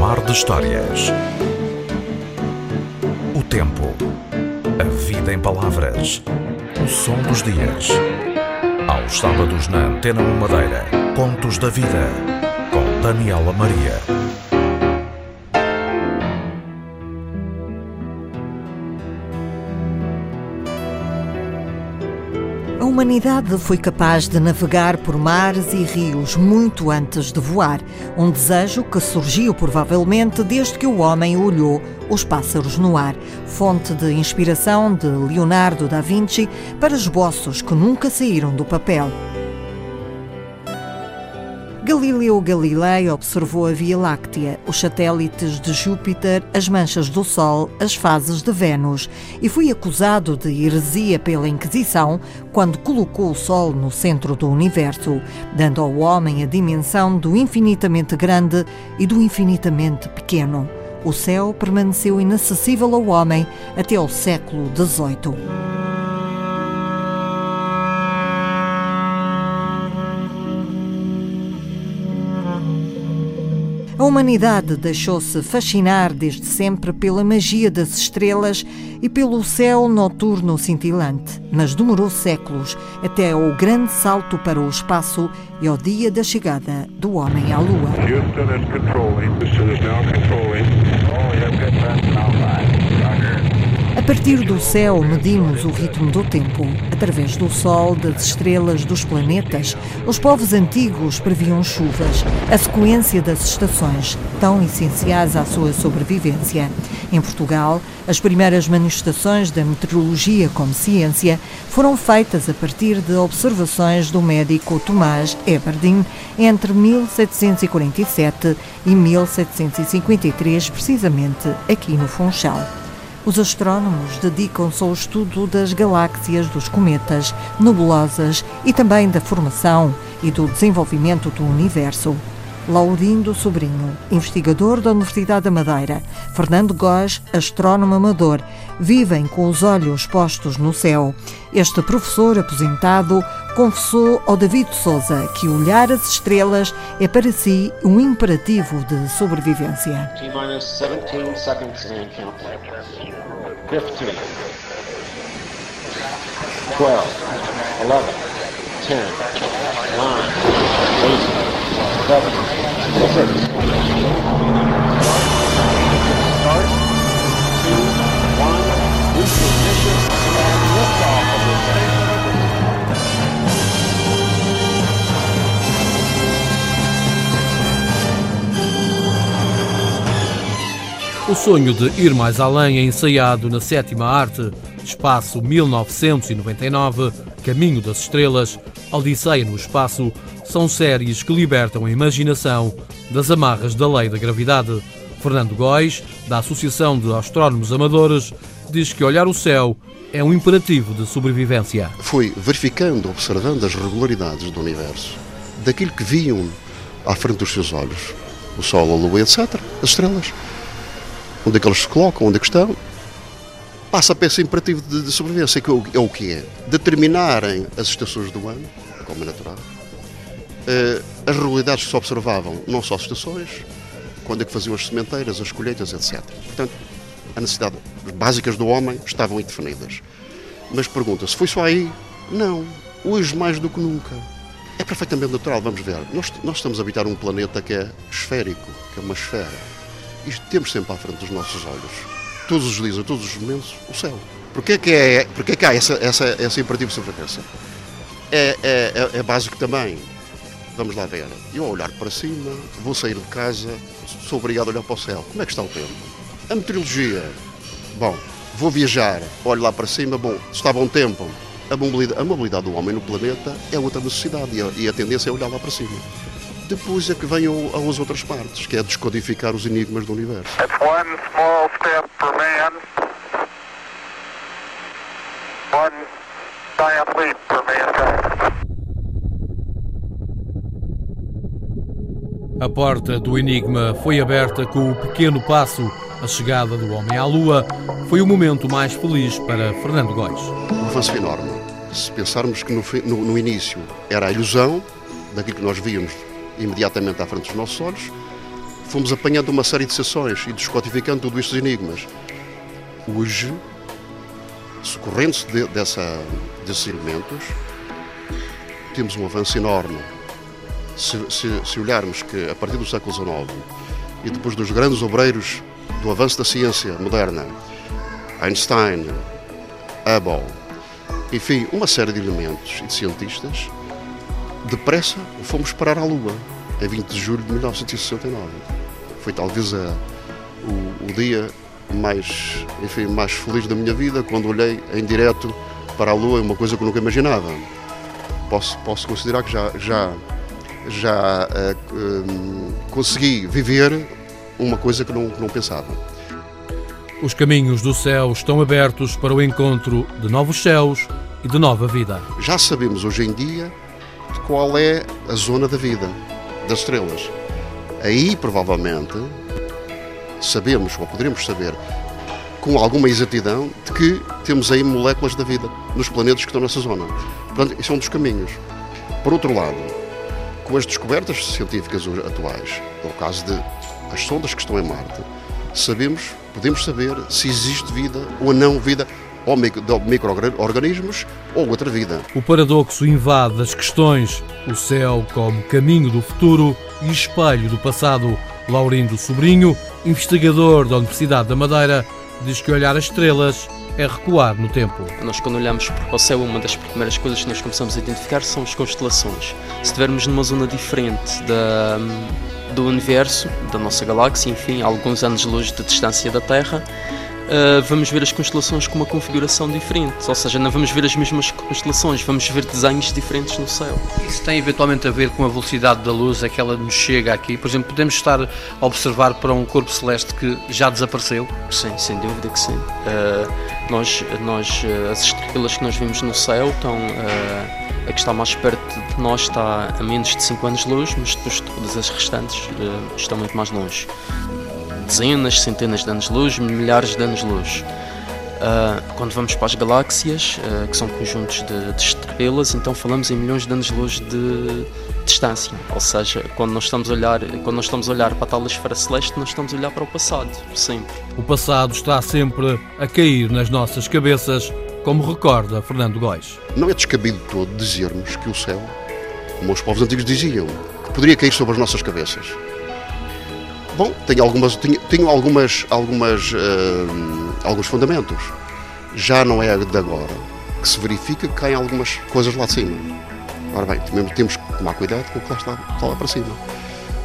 Mar de Histórias. O tempo. A vida em palavras. O som dos dias. Aos sábados na Antena 1 Madeira. Contos da Vida. Com Daniela Maria. Humanidade foi capaz de navegar por mares e rios muito antes de voar, um desejo que surgiu provavelmente desde que o homem olhou os pássaros no ar, fonte de inspiração de Leonardo da Vinci para esboços que nunca saíram do papel. Galileu Galilei observou a Via Láctea, os satélites de Júpiter, as manchas do Sol, as fases de Vênus e foi acusado de heresia pela Inquisição quando colocou o Sol no centro do universo, dando ao homem a dimensão do infinitamente grande e do infinitamente pequeno. O céu permaneceu inacessível ao homem até ao século XVIII. Humanidade deixou-se fascinar desde sempre pela magia das estrelas e pelo céu noturno cintilante, mas demorou séculos até ao grande salto para o espaço e ao dia da chegada do homem à Lua. A partir do céu, medimos o ritmo do tempo. Através do Sol, das estrelas, dos planetas, os povos antigos previam chuvas, a sequência das estações, tão essenciais à sua sobrevivência. Em Portugal, as primeiras manifestações da meteorologia como ciência foram feitas a partir de observações do médico Tomás Eberdin entre 1747 e 1753, precisamente aqui no Funchal. Os astrónomos dedicam-se ao estudo das galáxias, dos cometas, nebulosas e também da formação e do desenvolvimento do universo. Laurindo Sobrinho, investigador da Universidade da Madeira, Fernando Góes, astrónomo amador, vivem com os olhos postos no céu. Este professor aposentado confessou ao David Souza que olhar as estrelas é para si um imperativo de sobrevivência. 15, 12, 11, 10, 9, 8, 7, 6. Start. 2, 1, boost ignition, and liftoff of the Space O sonho de ir mais além é ensaiado na sétima arte, Espaço 1999, Caminho das Estrelas, Odisseia no Espaço, são séries que libertam a imaginação das amarras da lei da gravidade. Fernando Góis, da Associação de Astrónomos Amadores, diz que olhar o céu é um imperativo de sobrevivência. Fui verificando, observando as regularidades do universo, daquilo que viam à frente dos seus olhos, o Sol, a Lua, etc., as estrelas onde é que eles se colocam, onde é que estão, passa para esse imperativo de, de sobrevivência, que é o que é determinarem as estações do ano, como é natural, as realidades que se observavam, não só as estações, quando é que faziam as sementeiras, as colheitas, etc. Portanto, as necessidades básicas do homem estavam indefinidas. Mas pergunta-se, foi só aí? Não. Hoje mais do que nunca. É perfeitamente natural, vamos ver. Nós, nós estamos a habitar um planeta que é esférico, que é uma esfera isto temos sempre à frente dos nossos olhos. Todos os dias, a todos os momentos, o céu. Porquê é que, é, porquê é que há essa, essa, esse imperativo de sobrevivência? É, é, é, é básico também. Vamos lá ver. Eu ao olhar para cima, vou sair de casa, sou obrigado a olhar para o céu. Como é que está o tempo? A meteorologia. Bom, vou viajar, olho lá para cima, bom, está bom tempo. A mobilidade, a mobilidade do homem no planeta é outra necessidade e a, e a tendência é olhar lá para cima depois é que vêm as outras partes, que é descodificar os enigmas do universo. A porta do enigma foi aberta com o pequeno passo. A chegada do homem à Lua foi o momento mais feliz para Fernando Góis. Um avanço enorme. Se pensarmos que no, no, no início era a ilusão daquilo que nós víamos imediatamente à frente dos nossos olhos, fomos apanhando uma série de sessões e descodificando todos estes enigmas. Hoje, socorrendo-se de, desses elementos, temos um avanço enorme. Se, se, se, olharmos que a partir do século XIX e depois dos grandes obreiros do avanço da ciência moderna, Einstein, Hubble, enfim, uma série de elementos e de cientistas, depressa fomos parar à Lua, em 20 de julho de 1969. Foi talvez a, o, o dia mais, enfim, mais feliz da minha vida quando olhei em direto para a Lua, uma coisa que eu nunca imaginava. Posso, posso considerar que já, já, já uh, uh, consegui viver uma coisa que não, que não pensava. Os caminhos do céu estão abertos para o encontro de novos céus e de nova vida. Já sabemos hoje em dia de qual é a zona da vida, das estrelas. Aí, provavelmente, sabemos, ou poderemos saber, com alguma exatidão, de que temos aí moléculas da vida nos planetas que estão nessa zona. Portanto, isso é um dos caminhos. Por outro lado, com as descobertas científicas atuais, no caso de as sondas que estão em Marte, sabemos, podemos saber se existe vida ou não vida ou micro-organismos ou outra vida. O paradoxo invade as questões, o céu como caminho do futuro e espelho do passado. Laurindo Sobrinho, investigador da Universidade da Madeira, diz que olhar as estrelas é recuar no tempo. Nós, quando olhamos para o céu, uma das primeiras coisas que nós começamos a identificar são as constelações. Se estivermos numa zona diferente da, do universo, da nossa galáxia, enfim, alguns anos-luz de distância da Terra, uh, vamos ver as constelações com uma configuração diferente, ou seja, não vamos ver as mesmas constelações, vamos ver desenhos diferentes no céu. Isso tem eventualmente a ver com a velocidade da luz, é que ela nos chega aqui? Por exemplo, podemos estar a observar para um corpo celeste que já desapareceu? Sim, sem dúvida que sim. Uh, nós, nós, uh, as estrelas que nós vimos no céu estão. a que está mais perto de nós está a menos de 5 anos-luz, mas depois todas as restantes estão muito mais longe dezenas, centenas de anos-luz, milhares de anos-luz. Uh, quando vamos para as galáxias, uh, que são conjuntos de, de, estrelas, então falamos em milhões de anos-luz de distância. Ou seja, quando nós estamos a olhar, quando nós estamos a olhar para a tal esfera celeste, nós estamos a olhar para o passado, sempre. O passado está sempre a cair nas nossas cabeças, como recorda Fernando Góis. Não é descabido todo dizermos que o céu, como os povos antigos diziam, que poderia cair sobre as nossas cabeças. Bom, tenho algumas, tenho, tenho algumas, algumas, uh, alguns fundamentos. Já não é de agora que se verifica que caem algumas coisas lá de cima. Ora bem, mesmo temos que tomar cuidado com o que lá está, está lá para cima.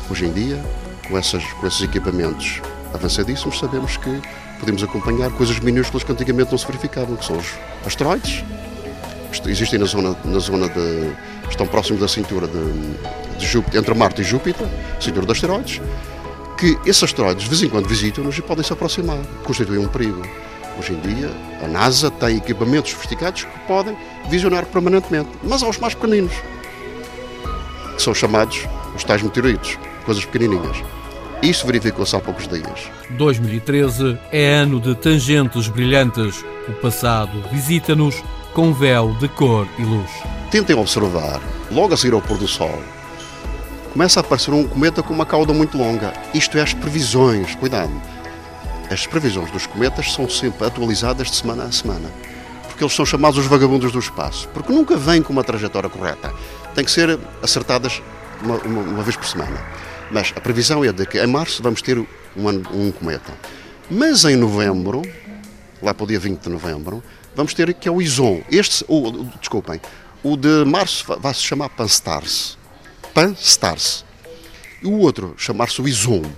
Hoje em dia, com, essas, com esses equipamentos avançadíssimos, sabemos que podemos acompanhar coisas minúsculas que antigamente não se verificavam, que são os asteroides, existem na zona, na zona de. estão próximos da cintura de, de Júpiter, entre Marte e Júpiter, cintura de asteroides que esses asteroides de vez em quando visitam-nos e podem se aproximar, constituem um perigo. Hoje em dia, a NASA tem equipamentos sofisticados que podem visionar permanentemente, mas aos mais pequeninos, que são chamados os tais meteoritos, coisas pequenininhas. Isso verificou-se há poucos dias. 2013 é ano de tangentes brilhantes. O passado visita-nos com véu de cor e luz. Tentem observar, logo a seguir ao pôr do sol, começa a aparecer um cometa com uma cauda muito longa. Isto é as previsões, cuidado. As previsões dos cometas são sempre atualizadas de semana a semana, porque eles são chamados os vagabundos do espaço, porque nunca vêm com uma trajetória correta. Tem que ser acertadas uma, uma, uma vez por semana. Mas a previsão é de que em março vamos ter um, um cometa. Mas em novembro, lá para o dia 20 de novembro, vamos ter que é o Ison. Este, o, desculpem, o de março vai se chamar Pan-STARRS Pan-STARRS. E o outro, chamar-se o ISOM. Uh,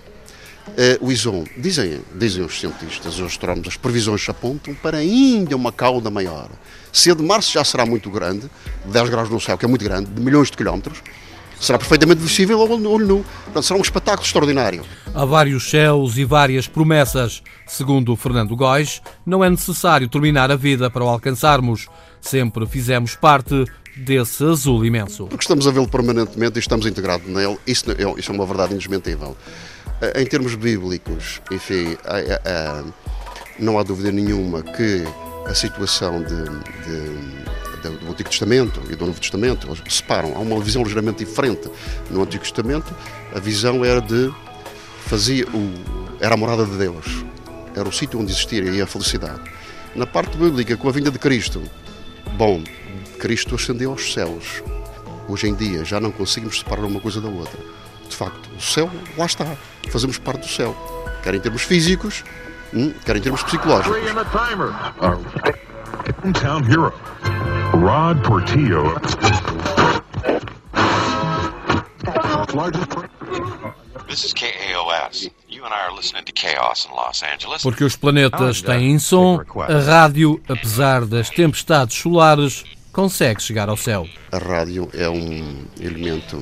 o ISOM, dizem, dizem os cientistas, os astrónomos, as previsões apontam para ainda uma cauda maior. Se a de março já será muito grande, 10 graus no céu, que é muito grande, de milhões de quilómetros, será perfeitamente visível ao olho nu. Portanto, será um espetáculo extraordinário. Há vários céus e várias promessas. Segundo Fernando Góis, não é necessário terminar a vida para o alcançarmos. Sempre fizemos parte desse azul imenso. Porque estamos a vê-lo permanentemente e estamos integrados nele, isso isso é uma verdade indesmentível. Eh, em termos bíblicos, enfim, não há dúvida nenhuma que a situação de, de, do Antigo Testamento e do Novo Testamento, eles separam. Há uma visão ligeiramente diferente. No Antigo Testamento, a visão era de fazia o, era a morada de Deus, era o sítio onde existia a felicidade. Na parte bíblica, com a vinda de Cristo, bom, Cristo ascendeu aos céus. Hoje em dia já não conseguimos separar uma coisa da outra. De facto, o céu lá está. Fazemos parte do céu. Quer em termos físicos, hum, quer em termos psicológicos. Rod Portillo. Porque os planetas têm som, a rádio, apesar das tempestades solares, consegue chegar ao céu. A rádio é um elemento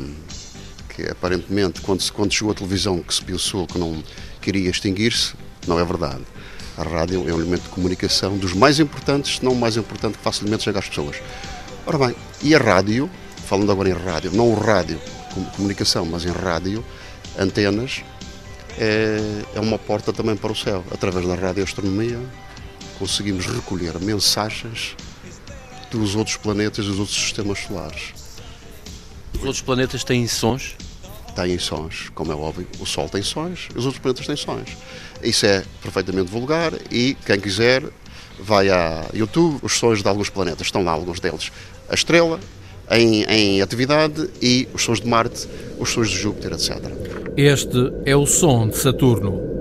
que aparentemente, quando, quando chegou a televisão, que se pensou que não queria extinguir-se, não é verdade. A rádio é um elemento de comunicação dos mais importantes, se não o mais importante que facilmente chega às pessoas. Ora bem, e a rádio, falando agora em rádio, não o rádio como comunicação, mas em rádio, antenas, é, é uma porta também para o céu. Através da radioastronomia conseguimos recolher mensagens dos outros planetas e dos outros sistemas solares. Os outros planetas têm sons? Têm sons, como é óbvio. O Sol tem sons e os outros planetas têm sons. Isso é perfeitamente vulgar e quem quiser vai a YouTube, os sons de alguns planetas, estão lá alguns deles. A estrela em, em atividade e os sons de Marte, os sons de Júpiter, etc. Este é o som de Saturno.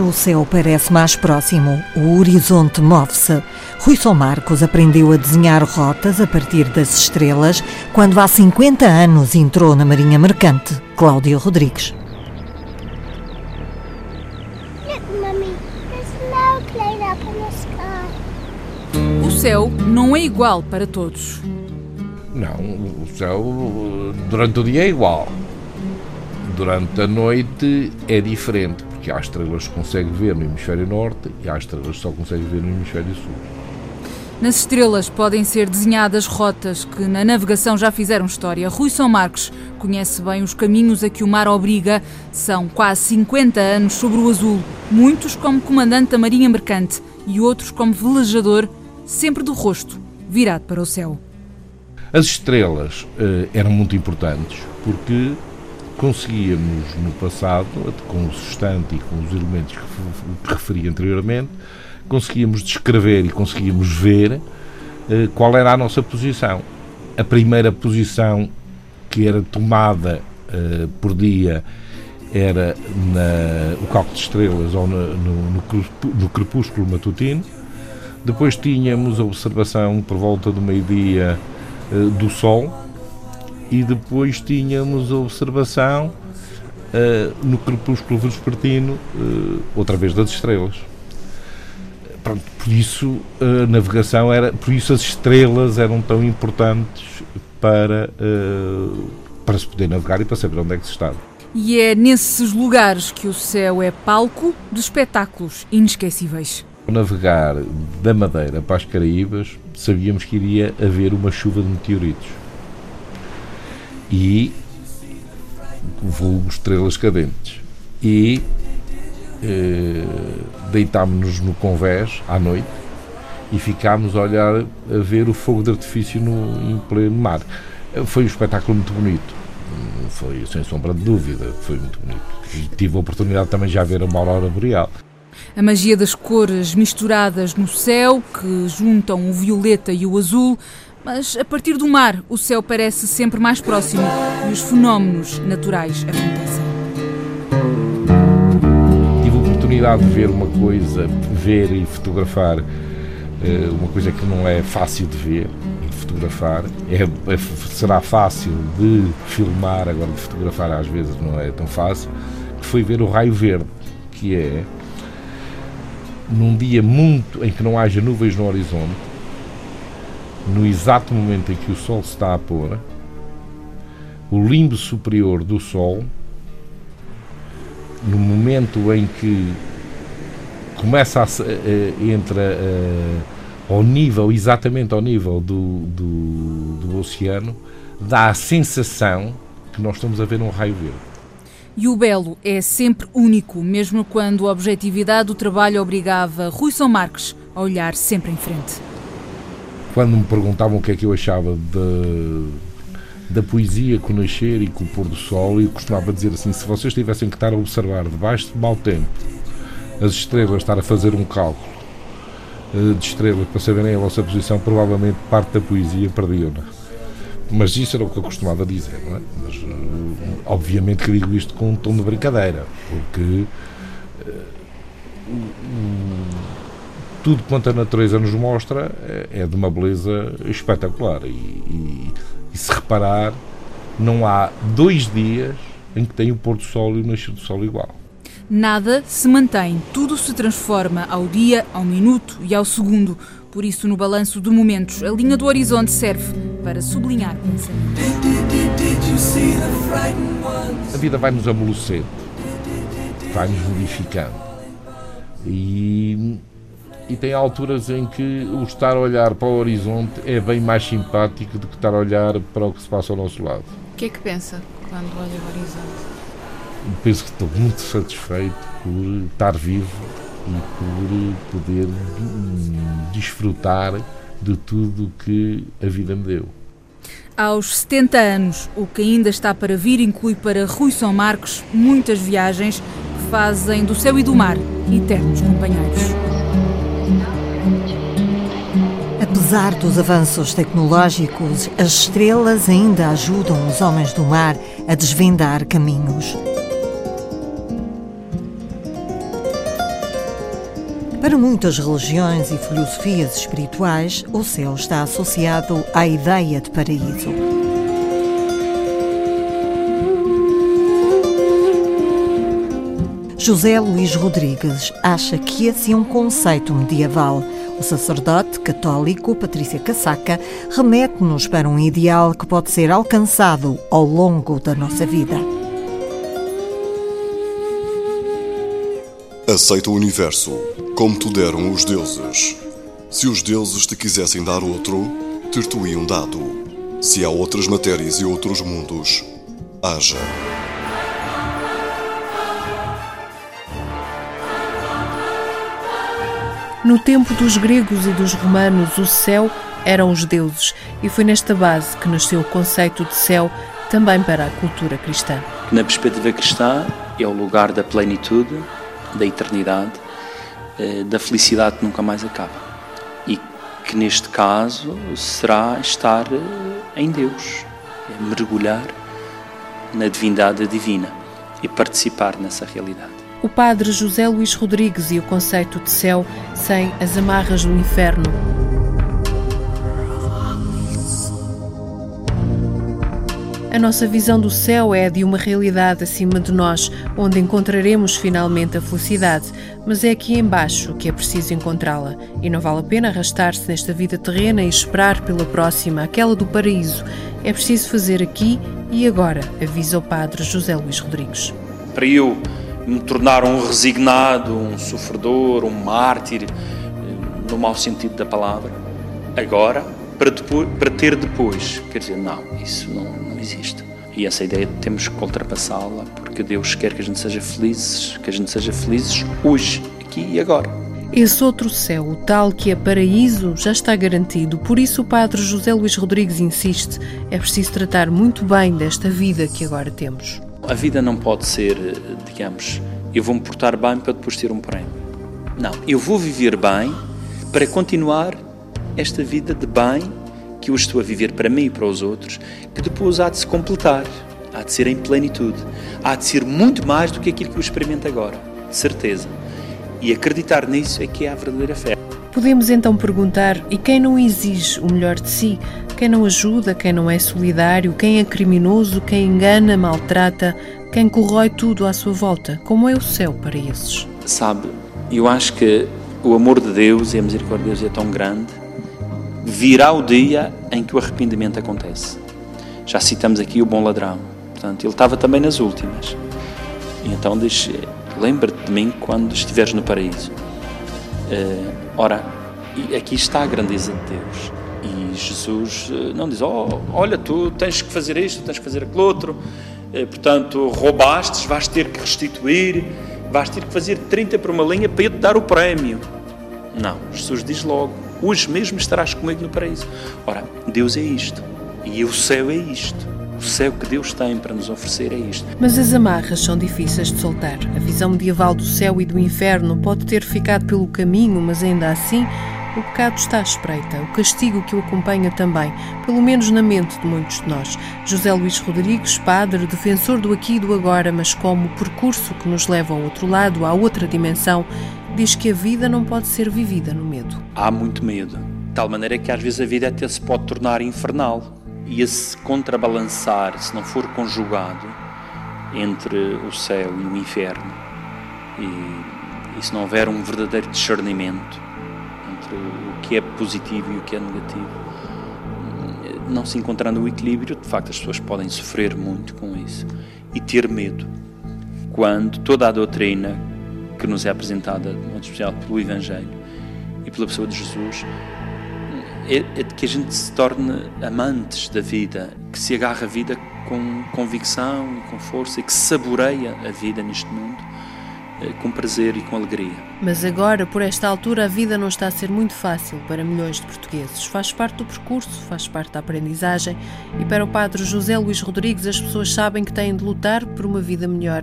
Mar, o céu parece mais próximo, o horizonte move-se. Rui São Marcos aprendeu a desenhar rotas a partir das estrelas quando há 50 anos entrou na Marinha Mercante. Cláudia Rodrigues. O céu não é igual para todos. Não, o céu durante o dia é igual. Durante a noite é diferente porque há estrelas que consegue ver no hemisfério norte e há estrelas que só consegue ver no hemisfério sul. Nas estrelas podem ser desenhadas rotas que na navegação já fizeram história. Rui São Marcos conhece bem os caminhos a que o mar obriga. São quase 50 anos sobre o azul, muitos como comandante da Marinha Mercante e outros como velejador, sempre do rosto virado para o céu. As estrelas uh, eram muito importantes porque conseguíamos no passado, com o sustante e com os elementos que, referi anteriormente, conseguíamos descrever e conseguíamos ver eh, qual era a nossa posição. A primeira posição que era tomada eh, por dia era na, o cálculo de estrelas ou no, no, no, crepúsculo matutino. Depois tínhamos a observação por volta do meio-dia eh, do Sol, e depois tínhamos a observação uh, no crepúsculo vespertino, uh, outra vez das estrelas. Pronto, por isso a navegação era, por isso as estrelas eram tão importantes para, uh, para se poder navegar e para saber onde é que se estava. E é nesses lugares que o céu é palco de espetáculos inesquecíveis. Ao navegar da Madeira para as Caraíbas, sabíamos que iria haver uma chuva de meteoritos e vulgo estrelas cadentes. E eh, deitámos-nos no convés à noite e ficámos a olhar, a ver o fogo de artifício no, em pleno mar. Foi um espetáculo muito bonito, foi sem sombra de dúvida, foi muito bonito. E tive a oportunidade também já ver uma aurora boreal. A magia das cores misturadas no céu, que juntam o violeta e o azul, mas a partir do mar, o céu parece sempre mais próximo e os fenómenos naturais acontecem. Tive a oportunidade de ver uma coisa, ver e fotografar eh, uma coisa que não é fácil de ver e de fotografar. É, é, será fácil de filmar, agora de fotografar às vezes não é tão fácil. Que foi ver o raio verde, que é num dia muito em que não haja nuvens no horizonte no exato momento em que o Sol se está a pôr, o limbo superior do Sol, no momento em que começa a, uh, entra uh, ao nível, exatamente ao nível do, do, do oceano, dá a sensação que nós estamos a ver um raio verde. E o belo é sempre único, mesmo quando a objetividade do trabalho obrigava Rui São Marques a olhar sempre em frente. Quando me perguntavam o que é que eu achava de, da poesia com o nascer e com o pôr do sol, eu costumava dizer assim: se vocês tivessem que estar a observar debaixo de mau tempo as estrelas, estar a fazer um cálculo eh, de estrelas para saberem a vossa posição, provavelmente parte da poesia perdiam-na. Mas isso era o que eu costumava dizer, não é? Mas, eh, obviamente que digo isto com um tom de brincadeira, porque uh, tudo quanto a natureza nos mostra é, é de uma beleza espetacular. E, e, e, se reparar, não há dois dias em que tem o pôr do sol e o nascer do sol igual. Nada se mantém, tudo se transforma ao dia, ao minuto e ao segundo. Por isso, no balanço de momentos, a linha do horizonte serve para sublinhar pensamentos. A vida vai nos amolecendo, vai nos modificando. E, e tem alturas em que o estar a olhar para o horizonte é bem mais simpático do que estar a olhar para o que se passa ao nosso lado. O que é que pensa quando olha o horizonte? Penso que estou muito satisfeito por estar vivo e por poder desfrutar de tudo que a vida me deu. Aos 70 anos, o que ainda está para vir inclui para Rui São Marcos muitas viagens que fazem do céu e do mar eternos companheiros. Apesar dos avanços tecnológicos, as estrelas ainda ajudam os homens do mar a desvendar caminhos. Para muitas religiões e filosofias espirituais, o céu está associado à ideia de paraíso. José Luís Rodrigues acha que esse é um conceito medieval. O sacerdote católico Patrícia Casaca remete-nos para um ideal que pode ser alcançado ao longo da nossa vida. Aceita o universo como te deram os deuses. Se os deuses te quisessem dar outro, ter-te-iam dado. Se há outras matérias e outros mundos, haja. No tempo dos gregos e dos romanos, o céu eram os deuses, e foi nesta base que nasceu o conceito de céu também para a cultura cristã. Na perspectiva cristã, é o lugar da plenitude, da eternidade, eh, da felicidade que nunca mais acaba. E que neste caso será estar eh, em Deus, é mergulhar na divindade divina e participar nessa realidade. O padre José Luís Rodrigues e o conceito de céu sem as amarras do inferno A nossa visão do céu é de uma realidade acima de nós, onde encontraremos finalmente a felicidade, mas é aqui embaixo que é preciso encontrá-la. E não vale a pena arrastar-se nesta vida terrena e esperar pela próxima, aquela do paraíso. É preciso fazer aqui e agora, avisa o padre José Luís Rodrigues. Para eu me tornar um resignado, um sofredor, um mártir, no mau sentido da palavra, agora, para, depois, para ter depois, quer dizer, não, isso não, existe. E essa ideia temos que ultrapassá-la, porque Deus quer que a gente seja felizes, que a gente seja felizes hoje, aqui e agora. Esse outro céu, o tal que é paraíso, já está garantido. Por isso o padre José Luís Rodrigues insiste: é preciso tratar muito bem desta vida que agora temos. A vida não pode ser, digamos, eu vou me portar bem para depois ter um prémio. Não, eu vou viver bem para continuar esta vida de bem que eu estou a viver para mim e para os outros, que depois há de se completar, há de ser em plenitude, há de ser muito mais do que aquilo que eu experimento agora, de certeza. E acreditar nisso é que é a verdadeira fé. Podemos então perguntar: e quem não exige o melhor de si? Quem não ajuda, quem não é solidário, quem é criminoso, quem engana, maltrata, quem corrói tudo à sua volta? Como é o céu para esses? Sabe, eu acho que o amor de Deus e a misericórdia de Deus é tão grande virá o dia em que o arrependimento acontece. Já citamos aqui o bom ladrão. Portanto, ele estava também nas últimas. E então diz: lembra-te de mim quando estiveres no paraíso. Uh, ora, aqui está a grandeza de Deus. E Jesus uh, não diz: oh, Olha, tu tens que fazer isto, tens que fazer aquilo outro, uh, portanto, roubaste, vais ter que restituir, vais ter que fazer 30 por uma linha para eu te dar o prémio. Não, Jesus diz logo: Hoje mesmo estarás comigo no paraíso. Ora, Deus é isto, e o céu é isto. O céu que Deus tem para nos oferecer é isto. Mas as amarras são difíceis de soltar. A visão medieval do céu e do inferno pode ter ficado pelo caminho, mas ainda assim o pecado está à espreita, o castigo que o acompanha também, pelo menos na mente de muitos de nós. José Luís Rodrigues, padre, defensor do aqui e do agora, mas como percurso que nos leva ao outro lado, à outra dimensão, diz que a vida não pode ser vivida no medo. Há muito medo, de tal maneira que às vezes a vida até se pode tornar infernal e esse contrabalançar, se não for conjugado entre o céu e o inferno, e, e se não houver um verdadeiro discernimento entre o que é positivo e o que é negativo, não se encontrando o equilíbrio, de facto as pessoas podem sofrer muito com isso e ter medo. Quando toda a doutrina que nos é apresentada, de modo especial pelo Evangelho e pela pessoa de Jesus, é, é de que a gente se torne amantes da vida, que se agarra a vida com convicção e com força e que saboreia a vida neste mundo eh, com prazer e com alegria. Mas agora, por esta altura, a vida não está a ser muito fácil para milhões de portugueses. Faz parte do percurso, faz parte da aprendizagem e para o padre José Luís Rodrigues as pessoas sabem que têm de lutar por uma vida melhor,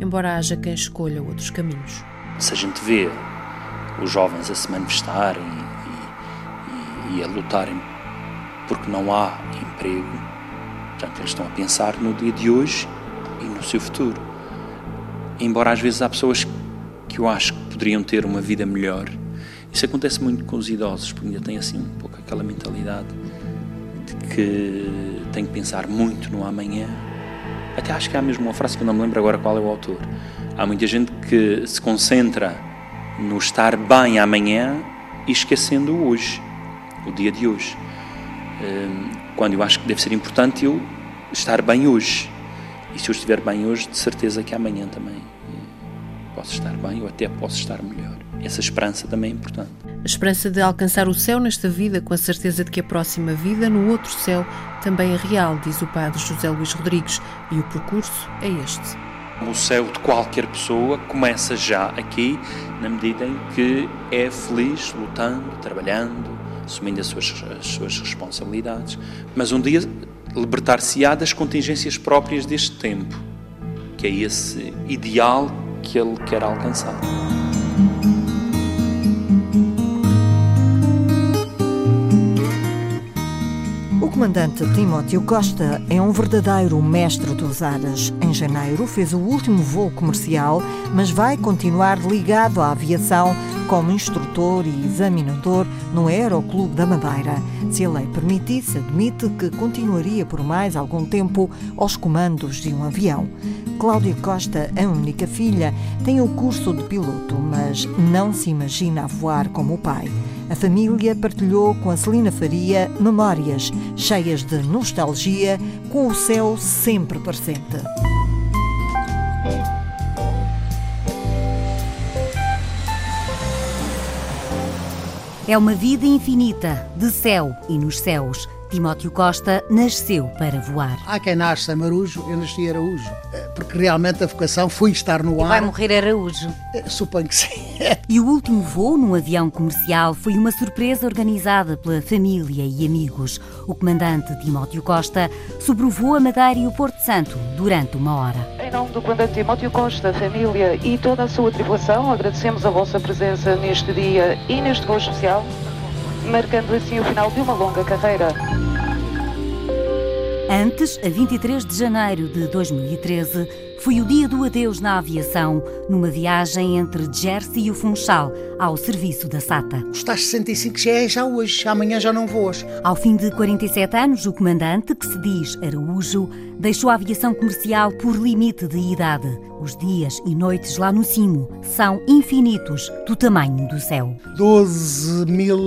embora haja quem escolha outros caminhos. Se a gente vê os jovens a se manifestarem e a lutarem porque não há emprego. Portanto, eles estão a pensar no dia de hoje e no seu futuro. Embora às vezes há pessoas que eu acho que poderiam ter uma vida melhor. Isso acontece muito com os idosos, porque ainda têm assim um pouco aquela mentalidade de que tem que pensar muito no amanhã. Até acho que há mesmo uma frase que eu não me lembro agora qual é o autor. Há muita gente que se concentra no estar bem amanhã e esquecendo o hoje o dia de hoje. Hum, quando eu acho que deve ser importante eu estar bem hoje. E se eu estiver bem hoje, de certeza que amanhã também eh, posso estar bem ou até posso estar melhor. Essa esperança também é importante. A esperança de alcançar o céu nesta vida, com a certeza de que a próxima vida, no outro céu, também é real, diz o padre José Luís Rodrigues, e o percurso é este. O céu de qualquer pessoa começa já aqui, na medida em que é feliz, lutando, trabalhando, assumindo as suas, as suas responsabilidades, mas um dia libertar-se-á das contingências próprias deste tempo, que é esse ideal que ele quer alcançar. Comandante Timóteo Costa é um verdadeiro mestre dos ares. Em janeiro fez o último voo comercial, mas vai continuar ligado à aviação como instrutor e examinador no Aeroclube da Madeira. Se a lei permitisse, admite que continuaria por mais algum tempo aos comandos de um avião. Cláudia Costa, a única filha, tem o curso de piloto, mas não se imagina a voar como o pai. A família partilhou com a Celina Faria memórias cheias de nostalgia, com o céu sempre presente. É uma vida infinita de céu e nos céus Timóteo Costa nasceu para voar. Há quem nasce Marujo, eu nasci em Araújo, eh, porque realmente a vocação foi estar no ar. Vai morrer Araújo? Eh, suponho que sim. E o último voo num avião comercial foi uma surpresa organizada pela família e amigos. O comandante Timóteo Costa sobrevoou a Madeira e o Porto Santo durante uma hora. Em nome do comandante Timóteo Costa, família e toda a sua tripulação, agradecemos a vossa presença neste dia e neste voo especial marcando assim o final de uma longa carreira. Antes, a 23 de janeiro de 2013, foi o dia do adeus na aviação, numa viagem entre Jersey e o Funchal, ao serviço da SATA. Os tais 65 já é já hoje, amanhã já não voas. Ao fim de 47 anos, o comandante, que se diz Araújo, deixou a aviação comercial por limite de idade. Os dias e noites lá no cimo são infinitos do tamanho do céu. 12 mil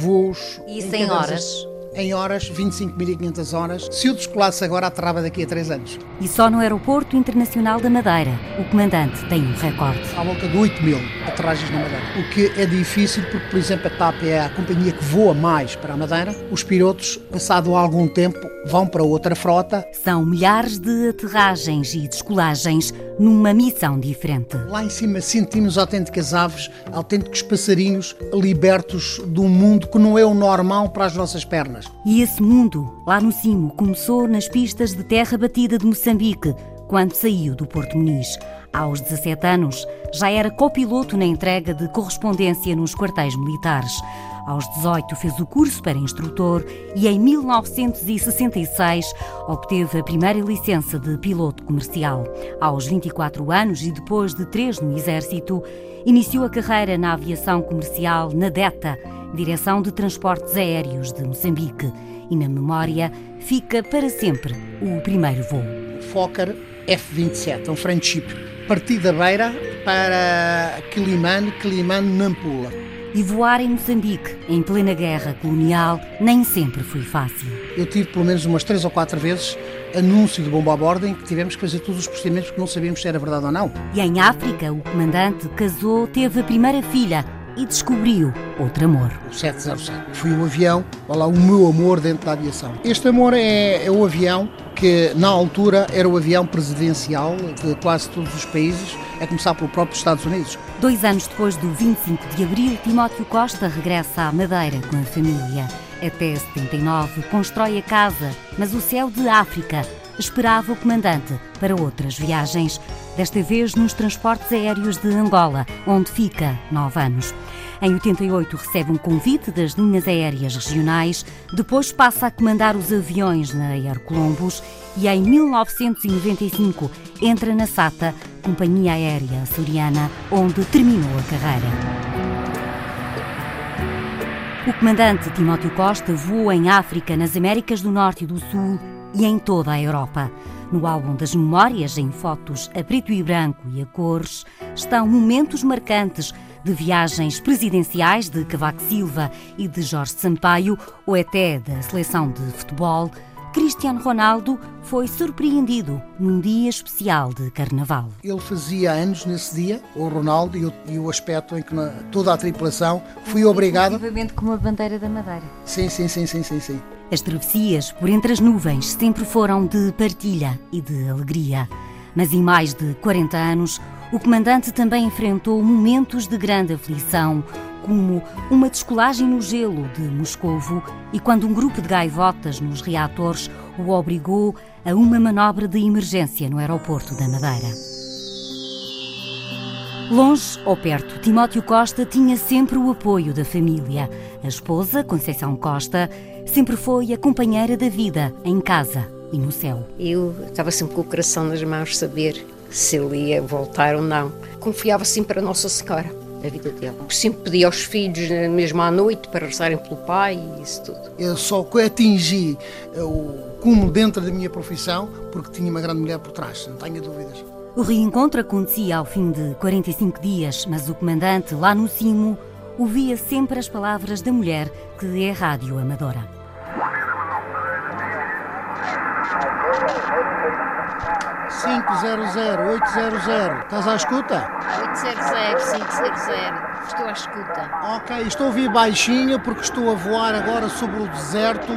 voos. E 100 horas? Em horas, 25.500 horas. Se eu descolasse agora, aterrava daqui a 3 anos. E só no Aeroporto Internacional da Madeira, o comandante tem um recorde. À volta de 8 mil aterragens na Madeira. O que é difícil porque, por exemplo, a TAP é a companhia que voa mais para a Madeira. Os pilotos, passado algum tempo, vão para outra frota. São milhares de aterragens e descolagens numa missão diferente. Lá em cima sentimos autênticas aves, autênticos passarinhos libertos de um mundo que não é o normal para as nossas pernas. E esse mundo, lá no cimo, começou nas pistas de terra batida de Moçambique, quando saiu do Porto Muniz. Aos 17 anos, já era copiloto na entrega de correspondência nos quartéis militares. Aos 18 fez o curso para instrutor e em 1966 obteve a primeira licença de piloto comercial. Aos 24 anos e depois de três no Exército, iniciou a carreira na aviação comercial na DETA, Direção de Transportes Aéreos de Moçambique. E na memória fica para sempre o primeiro voo. Fokker F-27, um friendship. Parti da Beira para Quilimane, Quilimane, Nampula. E voar em Moçambique, em plena guerra colonial, nem sempre foi fácil. Eu tive pelo menos umas três ou quatro vezes anúncio de bomba a bordo em que tivemos que fazer todos os procedimentos porque não sabíamos se era verdade ou não. E em África, o comandante casou, teve a primeira filha e descobriu outro amor. O 707. Foi o avião, olha lá, o meu amor dentro da aviação. Este amor é, é o avião que, na altura, era o avião presidencial de quase todos os países, a começar pelo próprio Estados Unidos. Dois anos depois do 25 de abril, Timóteo Costa regressa à Madeira com a família. Até 79 constrói a casa, mas o céu de África esperava o comandante para outras viagens, desta vez nos transportes aéreos de Angola, onde fica nove anos. Em 88 recebe um convite das linhas aéreas regionais, depois passa a comandar os aviões na Air Columbus e em 1995 entra na SATA, Companhia Aérea Açoriana, onde terminou a carreira. O comandante Timóteo Costa voa em África, nas Américas do Norte e do Sul e em toda a Europa. No álbum das memórias, em fotos a preto e branco e a cores, estão momentos marcantes de viagens presidenciais de Cavaco Silva e de Jorge Sampaio, ou até da seleção de futebol, Cristiano Ronaldo foi surpreendido num dia especial de carnaval. Ele fazia anos nesse dia, o Ronaldo, e o, e o aspecto em que na, toda a tripulação foi obrigada. com a bandeira da Madeira. Sim, sim, sim, sim, sim, sim. As travessias por entre as nuvens sempre foram de partilha e de alegria. Mas em mais de 40 anos, o comandante também enfrentou momentos de grande aflição, como uma descolagem no gelo de Moscovo e quando um grupo de gaivotas nos reatores o obrigou a uma manobra de emergência no aeroporto da Madeira. Longe ou perto, Timóteo Costa tinha sempre o apoio da família. A esposa, Conceição Costa, sempre foi a companheira da vida em casa e no céu. Eu estava sempre com o coração nas mãos, saber se ele ia voltar ou não. Confiava sempre a Nossa Senhora a vida dele. Sempre pedia aos filhos, mesmo à noite, para rezarem pelo pai e isso tudo. Eu só atingi eh, o cúmulo dentro da minha profissão porque tinha uma grande mulher por trás, não tenho dúvidas. O reencontro acontecia ao fim de 45 dias, mas o comandante, lá no cimo, ouvia sempre as palavras da mulher que é rádio amadora. 500 800. Estás à escuta? 800 500. Estou à escuta. Ok, estou a ouvir baixinho porque estou a voar agora sobre o deserto.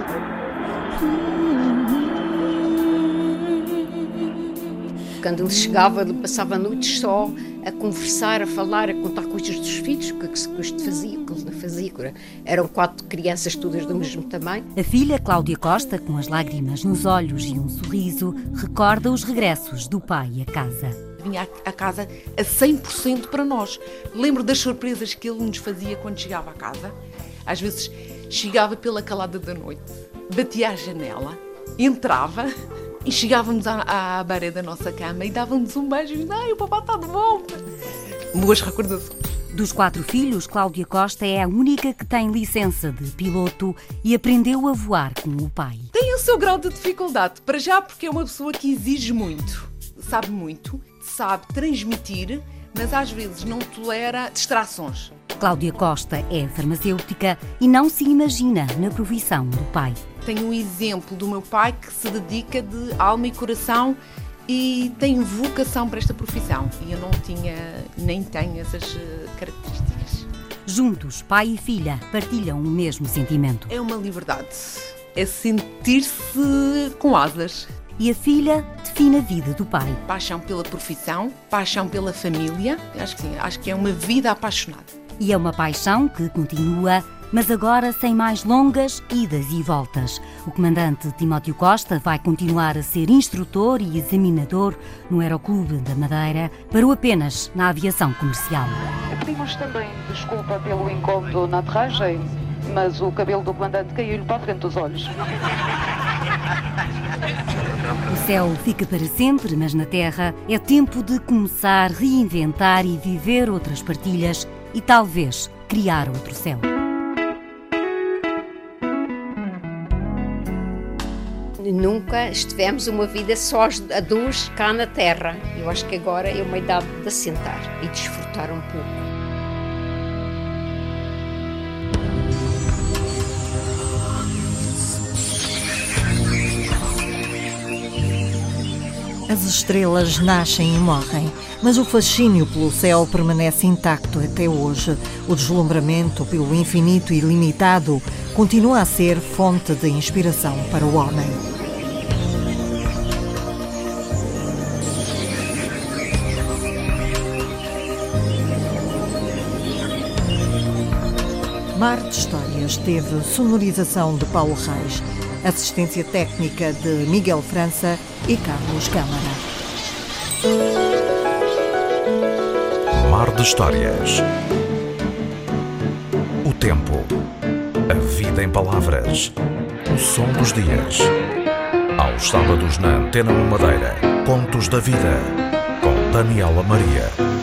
Quando ele chegava, ele passava noites só a conversar, a falar, a contar coisas dos filhos, o que, que, que isto fazia, o que ele fazia. Eram quatro crianças todas do mesmo tamanho. A filha, Cláudia Costa, com as lágrimas nos olhos e um sorriso, recorda os regressos do pai a casa. Vinha a casa a 100% para nós. Lembro das surpresas que ele nos fazia quando chegava a casa. Às vezes chegava pela calada da noite, batia à janela, entrava e chegávamos à, à beira da nossa cama e dávamos um beijo e ai, o papá está de volta. Boas recordações. Dos quatro filhos, Cláudia Costa é a única que tem licença de piloto e aprendeu a voar com o pai. Tem o seu grau de dificuldade, para já porque é uma pessoa que exige muito, sabe muito, sabe transmitir, mas às vezes não tolera distrações. Cláudia Costa é farmacêutica e não se imagina na profissão do pai. Tenho um exemplo do meu pai que se dedica de alma e coração e tem vocação para esta profissão. E eu não tinha, nem tenho essas eh, características. Juntos, pai e filha partilham o mesmo sentimento. É uma liberdade. É sentir-se com asas. E a filha define a vida do pai. Paixão pela profissão, paixão pela família. Acho que sim, acho que é uma vida apaixonada. E é uma paixão que continua mas agora sem mais longas idas e voltas. O comandante Timóteo Costa vai continuar a ser instrutor e examinador no Aeroclube da Madeira, parou apenas na aviação comercial. Pedimos também desculpa pelo incômodo na aterragem, mas o cabelo do comandante caiu-lhe para a frente dos olhos. O céu fica para sempre, mas na Terra é tempo de começar, reinventar e viver outras partilhas e talvez criar outro céu. Nunca estivemos uma vida só a dois cá na terra. Eu acho que agora é uma idade de assentar e desfrutar um pouco. As estrelas nascem e morrem, mas o fascínio pelo céu permanece intacto até hoje. O deslumbramento pelo infinito e ilimitado continua a ser fonte de inspiração para o homem. Mar de Histórias teve sonorização de Paulo Reis, assistência técnica de Miguel França e Carlos Câmara. Mar de Histórias. O tempo. A vida em palavras. O som dos dias. Aos sábados na Antena 1 Madeira. Contos da Vida. Com Daniela Maria.